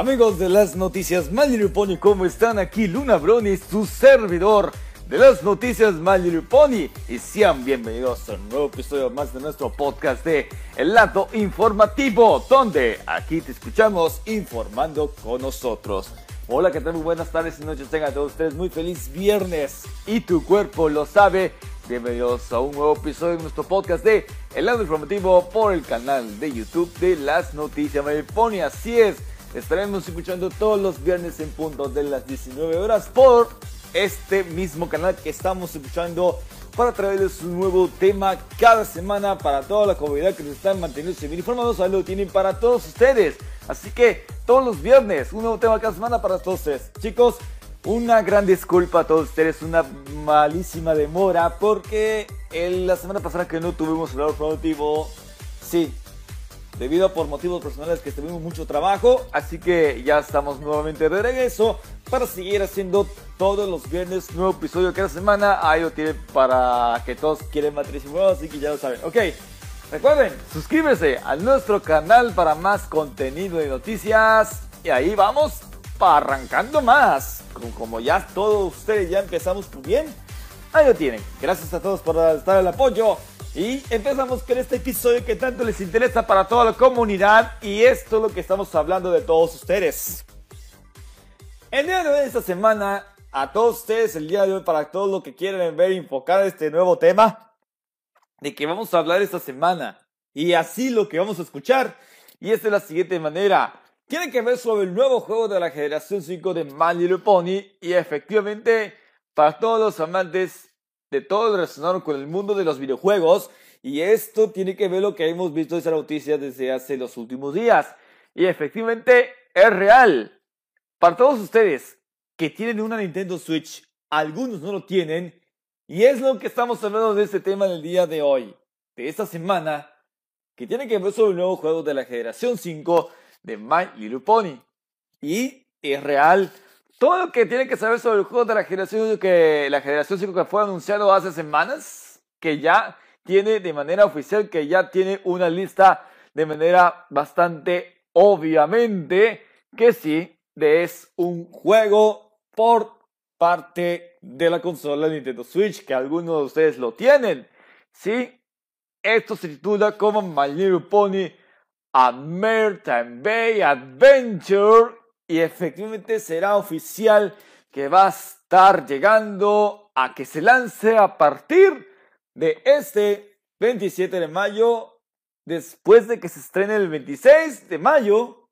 Amigos de las noticias Pony, ¿cómo están? Aquí Luna Brony, su servidor de las noticias Pony. Y sean bienvenidos a un nuevo episodio más de nuestro podcast de El Lado Informativo, donde aquí te escuchamos informando con nosotros. Hola, ¿qué tal? Muy buenas tardes y noches. Tengan todos ustedes muy feliz viernes. Y tu cuerpo lo sabe. Bienvenidos a un nuevo episodio de nuestro podcast de El Lado Informativo por el canal de YouTube de las noticias Pony. Así es. Estaremos escuchando todos los viernes en punto de las 19 horas por este mismo canal que estamos escuchando para traerles un nuevo tema cada semana para toda la comunidad que nos están manteniendo bien informados. Ahí lo tienen para todos ustedes. Así que todos los viernes, un nuevo tema cada semana para todos ustedes. Chicos, una gran disculpa a todos ustedes, una malísima demora porque la semana pasada que no tuvimos el productivo, sí, debido a por motivos personales que tuvimos mucho trabajo, así que ya estamos nuevamente de regreso para seguir haciendo todos los viernes nuevo episodio cada semana. Ahí lo tienen para que todos quieren matrísimo, así que ya lo saben. Ok, recuerden, suscríbete a nuestro canal para más contenido de noticias y ahí vamos para arrancando más. Como, ya todos ustedes ya empezamos muy bien, ahí lo tienen. Gracias a todos por estar el apoyo. Y empezamos con este episodio que tanto les interesa para toda la comunidad y esto es lo que estamos hablando de todos ustedes. El día de hoy, esta semana, a todos ustedes, el día de hoy, para todos los que quieren ver enfocar este nuevo tema, de que vamos a hablar esta semana y así lo que vamos a escuchar. Y es de la siguiente manera. Tiene que ver sobre el nuevo juego de la generación 5 de My Little Pony y efectivamente para todos los amantes de todo lo relacionado con el mundo de los videojuegos. Y esto tiene que ver lo que hemos visto esa noticia desde hace los últimos días. Y efectivamente es real. Para todos ustedes que tienen una Nintendo Switch, algunos no lo tienen. Y es lo que estamos hablando de este tema en el día de hoy, de esta semana, que tiene que ver sobre el nuevo juego de la generación 5 de My Little Pony. Y es real todo lo que tiene que saber sobre el juego de la generación que la generación 5 que fue anunciado hace semanas, que ya tiene de manera oficial, que ya tiene una lista de manera bastante obviamente que sí, es un juego por parte de la consola Nintendo Switch, que algunos de ustedes lo tienen. Sí, esto se titula como My Little Pony A Maritime Bay Adventure y efectivamente será oficial que va a estar llegando a que se lance a partir de este 27 de mayo, después de que se estrene el 26 de mayo,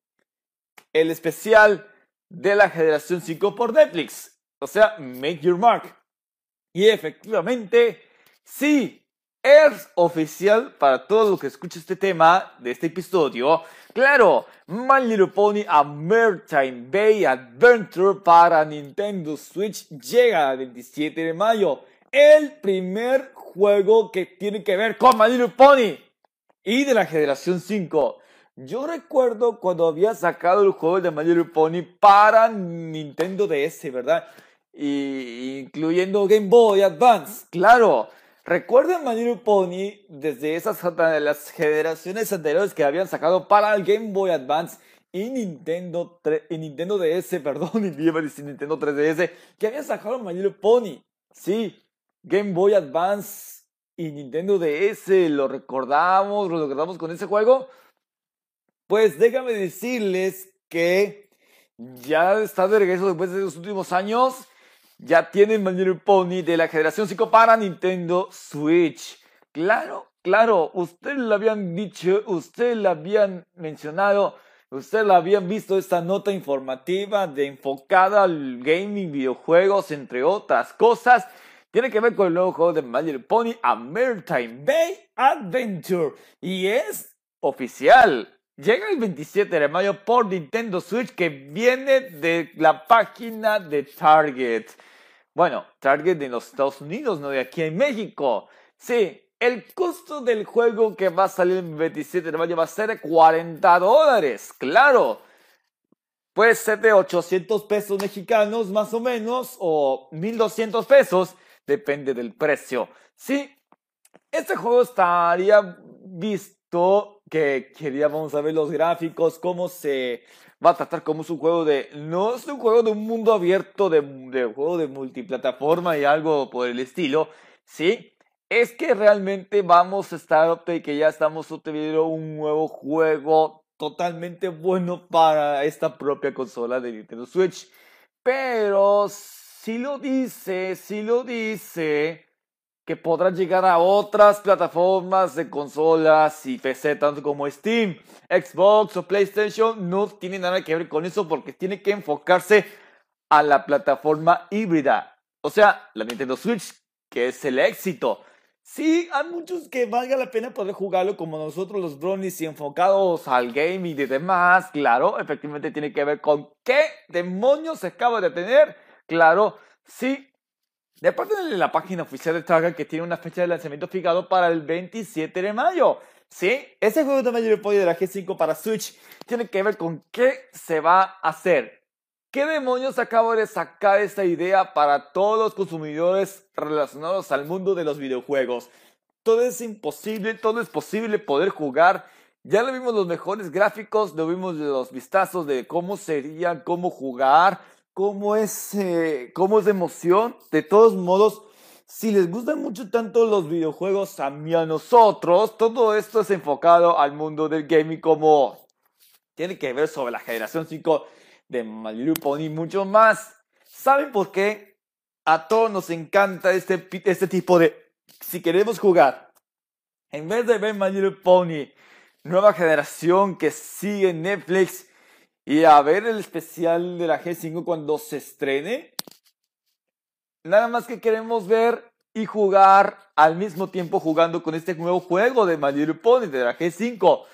el especial de la generación 5 por Netflix, o sea, Make Your Mark. Y efectivamente, sí, es oficial para todo lo que escucha este tema de este episodio. Claro, My Little Pony A Maritime Bay Adventure para Nintendo Switch llega el 27 de mayo. El primer juego que tiene que ver con My Little Pony y de la generación 5. Yo recuerdo cuando había sacado el juego de My Little Pony para Nintendo DS, ¿verdad? Y, incluyendo Game Boy Advance, claro. Recuerden Little Pony desde esas de las generaciones anteriores que habían sacado para el Game Boy Advance y Nintendo, y Nintendo DS, perdón, Nintendo 3DS, que habían sacado Little Pony. Sí, Game Boy Advance y Nintendo DS, ¿lo recordamos? ¿Lo recordamos con ese juego? Pues déjame decirles que ya está de regreso después de los últimos años ya tienen My Little Pony de la generación 5 para Nintendo Switch. Claro, claro, ustedes lo habían dicho, ustedes lo habían mencionado, ustedes lo habían visto esta nota informativa de enfocada al gaming, videojuegos, entre otras cosas. Tiene que ver con el nuevo juego de My Little Pony, A Maritime Bay Adventure. Y es oficial. Llega el 27 de mayo por Nintendo Switch que viene de la página de Target. Bueno, Target de los Estados Unidos, no de aquí en México. Sí, el costo del juego que va a salir el 27 de mayo va a ser de 40 dólares, claro. Puede ser de 800 pesos mexicanos más o menos o 1200 pesos, depende del precio. Sí, este juego estaría visto que queríamos saber los gráficos, cómo se va a tratar como es un juego de... No es un juego de un mundo abierto, de, de juego de multiplataforma y algo por el estilo, ¿sí? es que realmente vamos a estar que ya estamos obteniendo un nuevo juego totalmente bueno para esta propia consola de Nintendo Switch. Pero si lo dice, si lo dice que podrá llegar a otras plataformas de consolas y PC, tanto como Steam, Xbox o PlayStation, no tiene nada que ver con eso porque tiene que enfocarse a la plataforma híbrida. O sea, la Nintendo Switch, que es el éxito. Sí, hay muchos que valga la pena poder jugarlo como nosotros los bronies y enfocados al game y demás. Claro, efectivamente tiene que ver con qué demonios se acaba de tener. Claro, sí. De parte de la página oficial de Target que tiene una fecha de lanzamiento fijado para el 27 de mayo. Sí, ese juego de mayor apoyo de la G5 para Switch tiene que ver con qué se va a hacer. ¿Qué demonios acabo de sacar esta idea para todos los consumidores relacionados al mundo de los videojuegos? Todo es imposible, todo es posible poder jugar. Ya lo vimos los mejores gráficos, lo vimos los vistazos de cómo sería, cómo jugar, cómo es, eh, cómo es de emoción. De todos modos, si les gustan mucho tanto los videojuegos a mí a nosotros, todo esto es enfocado al mundo del gaming como tiene que ver sobre la generación 5 de Little Pony, mucho más. ¿Saben por qué? A todos nos encanta este, este tipo de... Si queremos jugar, en vez de ver My Little Pony, nueva generación que sigue Netflix, y a ver el especial de la G5 cuando se estrene, nada más que queremos ver y jugar al mismo tiempo jugando con este nuevo juego de My Little Pony de la G5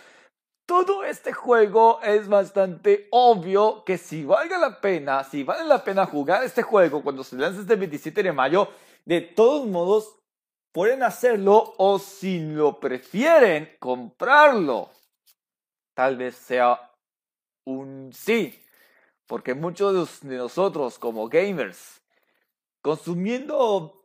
todo este juego es bastante obvio que si valga la pena, si vale la pena jugar este juego cuando se lance este 27 de mayo, de todos modos pueden hacerlo o si lo prefieren comprarlo. Tal vez sea un sí, porque muchos de nosotros como gamers, consumiendo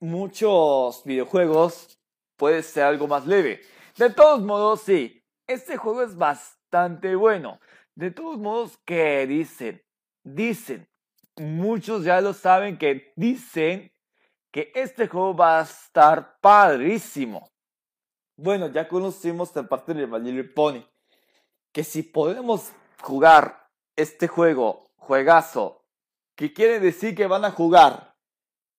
muchos videojuegos, puede ser algo más leve. De todos modos, sí, este juego es bastante bueno. De todos modos, ¿qué dicen? Dicen, muchos ya lo saben que dicen que este juego va a estar padrísimo. Bueno, ya conocimos la parte de My Pony. Que si podemos jugar este juego, juegazo, que quiere decir que van a jugar,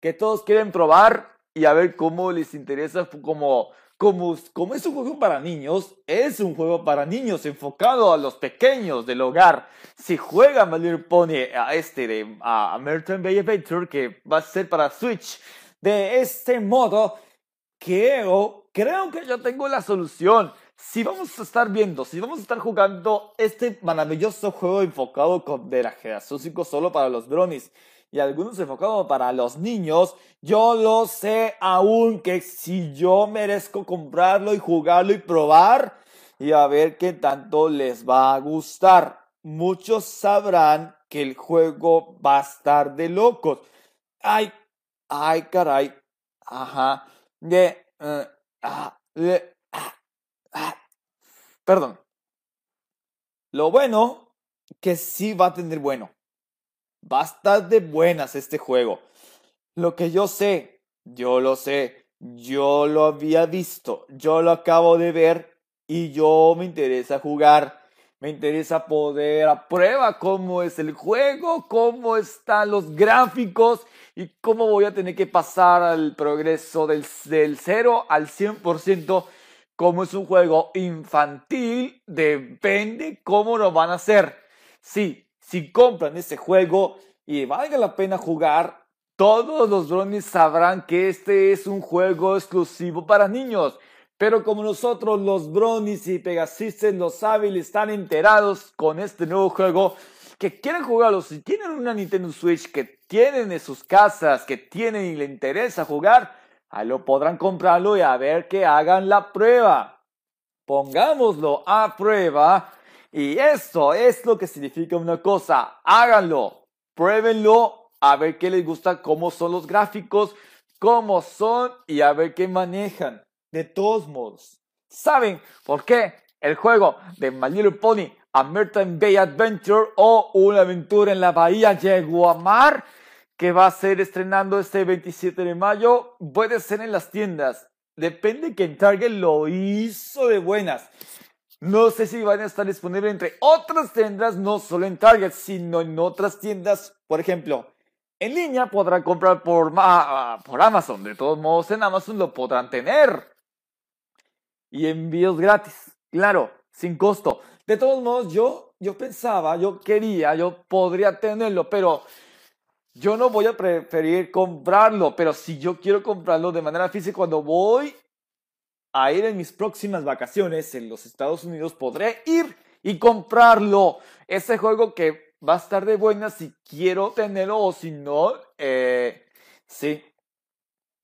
que todos quieren probar y a ver cómo les interesa como como, como es un juego para niños, es un juego para niños enfocado a los pequeños del hogar. Si juega My Little Pony a este de a American Bay Adventure, que va a ser para Switch, de este modo, creo, creo que yo tengo la solución. Si vamos a estar viendo, si vamos a estar jugando este maravilloso juego enfocado con, de la generación 5 solo para los bronies y algunos enfocados para los niños, yo lo sé aún que si yo merezco comprarlo y jugarlo y probar y a ver qué tanto les va a gustar. Muchos sabrán que el juego va a estar de locos. Ay, ay, caray. Ajá. De, uh, ah, de, ah. Perdón. Lo bueno que sí va a tener bueno. Bastante buenas este juego. Lo que yo sé, yo lo sé, yo lo había visto, yo lo acabo de ver y yo me interesa jugar. Me interesa poder a prueba cómo es el juego, cómo están los gráficos y cómo voy a tener que pasar al progreso del, del 0 al 100%. Como es un juego infantil, depende cómo lo van a hacer. Sí, si compran ese juego y valga la pena jugar, todos los drones sabrán que este es un juego exclusivo para niños. Pero como nosotros, los Bronies y Pegasistes, los hábiles, están enterados con este nuevo juego, que quieren jugarlo, si tienen una Nintendo Switch, que tienen en sus casas, que tienen y le interesa jugar, ahí lo podrán comprarlo y a ver que hagan la prueba. Pongámoslo a prueba. Y esto es lo que significa una cosa. Háganlo, pruébenlo, a ver qué les gusta, cómo son los gráficos, cómo son y a ver qué manejan. De todos modos, ¿saben por qué el juego de My Little Pony American Bay Adventure o Una aventura en la bahía llegó a mar que va a ser estrenando este 27 de mayo? Puede ser en las tiendas. Depende que en Target lo hizo de buenas. No sé si van a estar disponibles entre otras tiendas, no solo en Target, sino en otras tiendas. Por ejemplo, en línea podrán comprar por, por Amazon. De todos modos, en Amazon lo podrán tener y envíos gratis. Claro, sin costo. De todos modos, yo, yo pensaba, yo quería, yo podría tenerlo, pero yo no voy a preferir comprarlo. Pero si yo quiero comprarlo de manera física, cuando voy a ir en mis próximas vacaciones en los Estados Unidos, podré ir y comprarlo. Ese juego que va a estar de buena si quiero tenerlo o si no, eh, sí.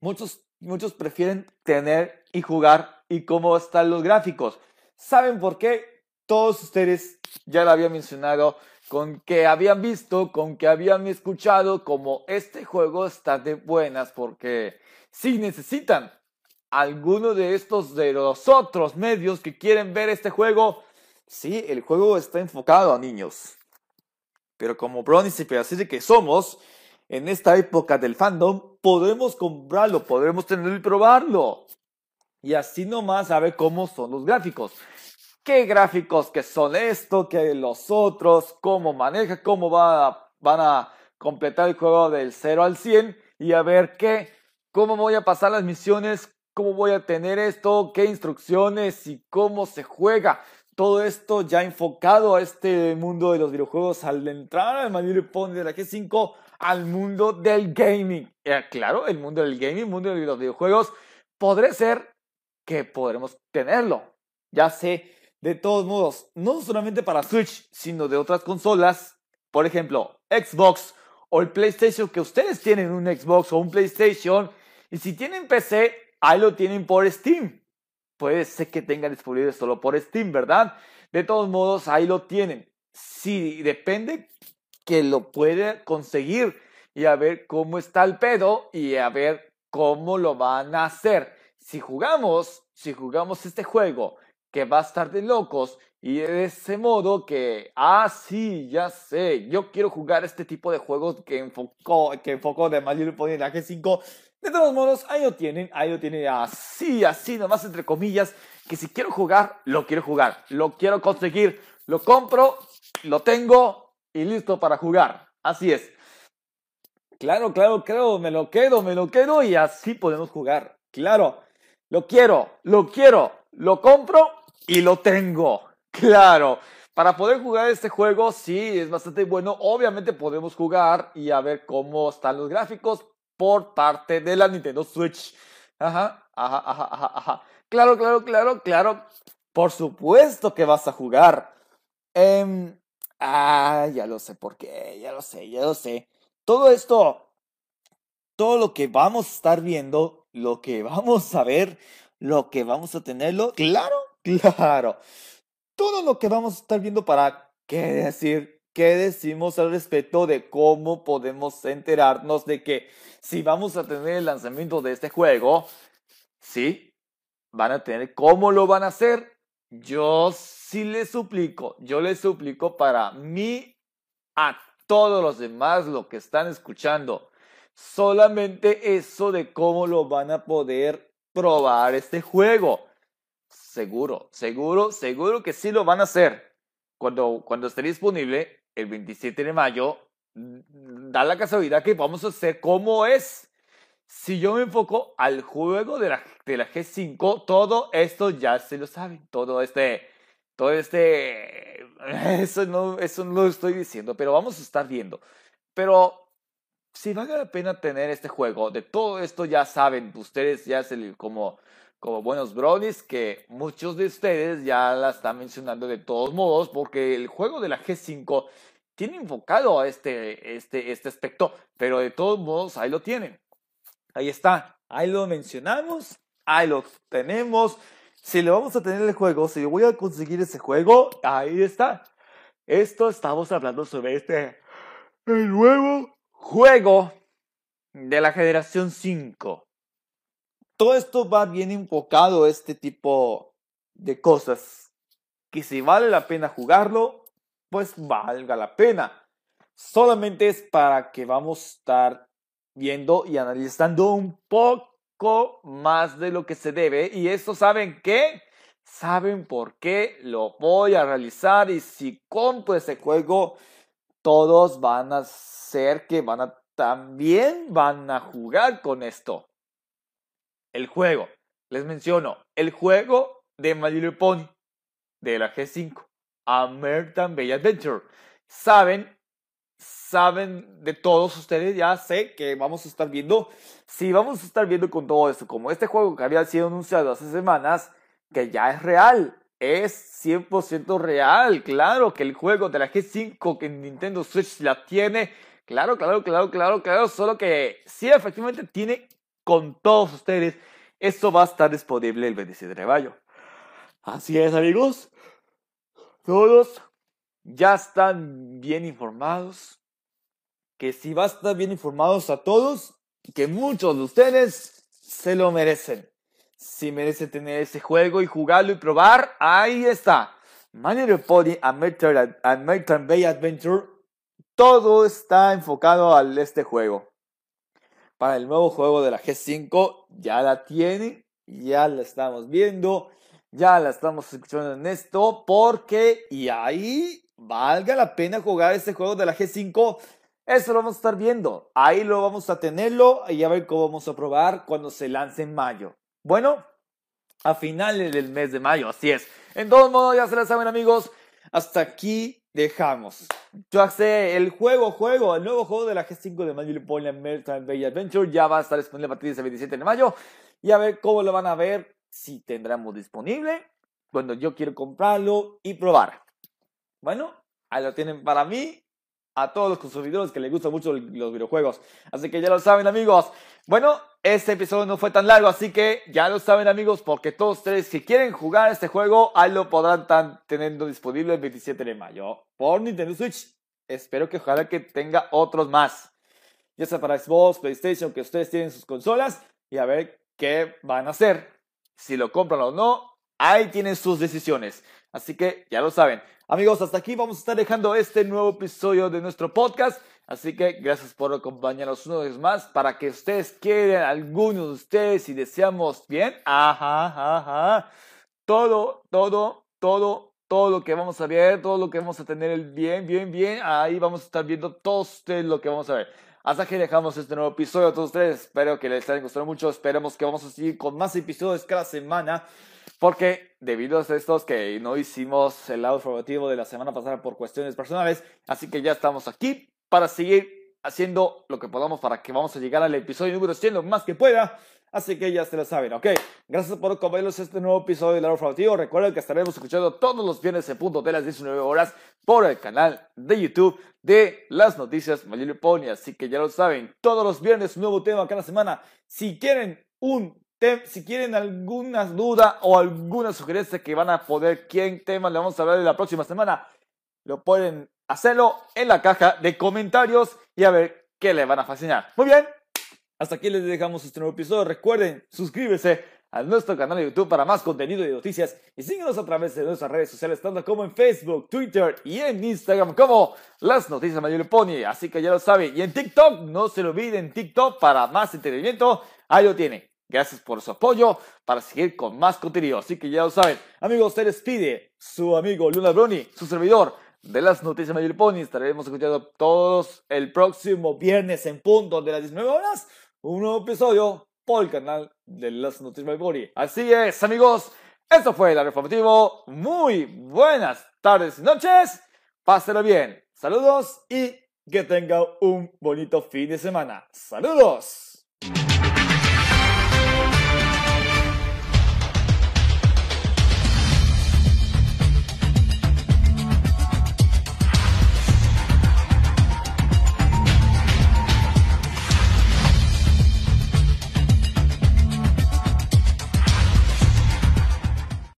Muchos, muchos prefieren tener y jugar y cómo están los gráficos. ¿Saben por qué? Todos ustedes ya lo había mencionado, con que habían visto, con que habían escuchado, como este juego está de buenas, porque si necesitan alguno de estos de los otros medios que quieren ver este juego, sí, el juego está enfocado a niños. Pero como Brownies y de que somos, en esta época del fandom, podemos comprarlo, podemos tenerlo y probarlo. Y así nomás a ver cómo son los gráficos. ¿Qué gráficos que son esto, que los otros, cómo maneja, cómo va, van a completar el juego del 0 al 100 y a ver qué, cómo voy a pasar las misiones, cómo voy a tener esto, qué instrucciones y cómo se juega. Todo esto ya enfocado a este mundo de los videojuegos al entrar al Manuel Pony de la G5 al mundo del gaming. Eh, claro, el mundo del gaming, el mundo de los videojuegos, podré ser que podremos tenerlo. Ya sé, de todos modos, no solamente para Switch, sino de otras consolas, por ejemplo, Xbox o el PlayStation, que ustedes tienen un Xbox o un PlayStation, y si tienen PC, ahí lo tienen por Steam. Puede ser que tengan disponible solo por Steam, ¿verdad? De todos modos, ahí lo tienen. Si depende que lo puede conseguir y a ver cómo está el pedo y a ver cómo lo van a hacer si jugamos, si jugamos este juego que va a estar de locos y de ese modo que, ah, sí, ya sé, yo quiero jugar este tipo de juegos que enfocó, que enfocó de Mario Pony en la G5. De todos modos, ahí lo tienen, ahí lo tienen así, así, nomás entre comillas, que si quiero jugar, lo quiero jugar, lo quiero conseguir, lo compro, lo tengo y listo para jugar. Así es. Claro, claro, claro, me lo quedo, me lo quedo y así podemos jugar. Claro. Lo quiero, lo quiero, lo compro y lo tengo. Claro. Para poder jugar este juego, sí, es bastante bueno. Obviamente podemos jugar y a ver cómo están los gráficos por parte de la Nintendo Switch. Ajá, ajá, ajá, ajá, ajá. Claro, claro, claro, claro. Por supuesto que vas a jugar. Ah, ya lo sé por qué, ya lo sé, ya lo sé. Todo esto, todo lo que vamos a estar viendo lo que vamos a ver, lo que vamos a tenerlo, claro, claro. Todo lo que vamos a estar viendo para qué decir, qué decimos al respecto de cómo podemos enterarnos de que si vamos a tener el lanzamiento de este juego, sí, van a tener cómo lo van a hacer. Yo sí les suplico, yo les suplico para mí, a todos los demás, lo que están escuchando, solamente eso de cómo lo van a poder probar este juego. Seguro, seguro, seguro que sí lo van a hacer. Cuando, cuando esté disponible, el 27 de mayo, da la casualidad que vamos a hacer cómo es. Si yo me enfoco al juego de la, de la G5, todo esto ya se lo saben. Todo este, todo este, eso no, eso no lo estoy diciendo, pero vamos a estar viendo. Pero si vale la pena tener este juego, de todo esto ya saben, ustedes ya es el, como, como buenos bronies que muchos de ustedes ya la están mencionando de todos modos porque el juego de la G5 tiene enfocado a este, este, este aspecto, pero de todos modos ahí lo tienen. Ahí está, ahí lo mencionamos, ahí lo tenemos. Si le vamos a tener el juego, si voy a conseguir ese juego, ahí está. Esto estamos hablando sobre este el nuevo juego de la generación 5 todo esto va bien enfocado este tipo de cosas. Que si vale la pena jugarlo, pues valga la pena. Solamente es para que vamos a estar viendo y analizando un poco más de lo que se debe. Y esto, ¿saben qué? Saben por qué lo voy a realizar. Y si compro ese juego, todos van a ser que van a también van a jugar con esto el juego. Les menciono, el juego de My Little Pony de la G5, American Bay Adventure. Saben, saben de todos ustedes, ya sé que vamos a estar viendo, sí, vamos a estar viendo con todo esto, como este juego que había sido anunciado hace semanas, que ya es real, es 100% real, claro que el juego de la G5 que Nintendo Switch la tiene, claro, claro, claro, claro, claro, solo que sí, efectivamente tiene con todos ustedes. Esto va a estar disponible el 27 de mayo. Así es, amigos. Todos ya están bien informados. Que si va a estar bien informados a todos, que muchos de ustedes se lo merecen. Si merecen tener ese juego y jugarlo y probar, ahí está. Manual Pony American Bay Adventure. Todo está enfocado a este juego para el nuevo juego de la G5. Ya la tiene, ya la estamos viendo, ya la estamos escuchando en esto, porque y ahí valga la pena jugar este juego de la G5. Eso lo vamos a estar viendo. Ahí lo vamos a tenerlo y a ver cómo vamos a probar cuando se lance en mayo. Bueno, a finales del mes de mayo, así es. En todos modos, ya se la saben amigos, hasta aquí dejamos. Yo sé, el juego, juego, el nuevo juego de la G5 de Manuel Pony American Bay Adventure ya va a estar disponible a partir de ese 27 de mayo. Y a ver cómo lo van a ver, si tendremos disponible, cuando yo quiero comprarlo y probar. Bueno, ahí lo tienen para mí a todos los consumidores que les gustan mucho los videojuegos. Así que ya lo saben amigos. Bueno, este episodio no fue tan largo, así que ya lo saben amigos, porque todos ustedes si quieren jugar este juego, ahí lo podrán estar teniendo disponible el 27 de mayo por Nintendo Switch. Espero que ojalá que tenga otros más. Ya sea para Xbox, PlayStation, que ustedes tienen sus consolas y a ver qué van a hacer. Si lo compran o no, ahí tienen sus decisiones. Así que ya lo saben. Amigos, hasta aquí vamos a estar dejando este nuevo episodio de nuestro podcast. Así que gracias por acompañarnos una vez más para que ustedes quieran, algunos de ustedes, si deseamos bien, ajá, ajá, todo, todo, todo, todo lo que vamos a ver, todo lo que vamos a tener el bien, bien, bien, ahí vamos a estar viendo todos ustedes lo que vamos a ver. Hasta aquí dejamos este nuevo episodio a todos ustedes. Espero que les haya gustado mucho. Esperemos que vamos a seguir con más episodios cada semana. Porque debido a estos que no hicimos el lado informativo de la semana pasada por cuestiones personales, así que ya estamos aquí para seguir haciendo lo que podamos para que vamos a llegar al episodio número 100 lo más que pueda. Así que ya se lo saben, ¿ok? Gracias por acompañarnos este nuevo episodio del lado informativo. Recuerden que estaremos escuchando todos los viernes en punto de las 19 horas por el canal de YouTube de las noticias Mayor Pony. Así que ya lo saben, todos los viernes un nuevo tema cada semana. Si quieren un si quieren alguna duda o alguna sugerencia que van a poder qué tema le vamos a hablar de la próxima semana, lo pueden hacerlo en la caja de comentarios y a ver qué le van a fascinar. Muy bien, hasta aquí les dejamos este nuevo episodio. Recuerden suscribirse a nuestro canal de YouTube para más contenido y noticias y síguenos a través de nuestras redes sociales, tanto como en Facebook, Twitter y en Instagram como Las Noticias Mayor Pony. Así que ya lo saben. Y en TikTok, no se lo olviden, TikTok para más entretenimiento, ahí lo tienen. Gracias por su apoyo para seguir con más contenido. Así que ya lo saben. Amigos, se despide su amigo Luna Bruni, su servidor de las noticias Mayor Pony. Estaremos escuchando todos el próximo viernes en punto de las 19 horas. Un nuevo episodio por el canal de las noticias Mayor Pony. Así es, amigos. Esto fue el informativo. Muy buenas tardes y noches. Pásenlo bien. Saludos y que tenga un bonito fin de semana. Saludos.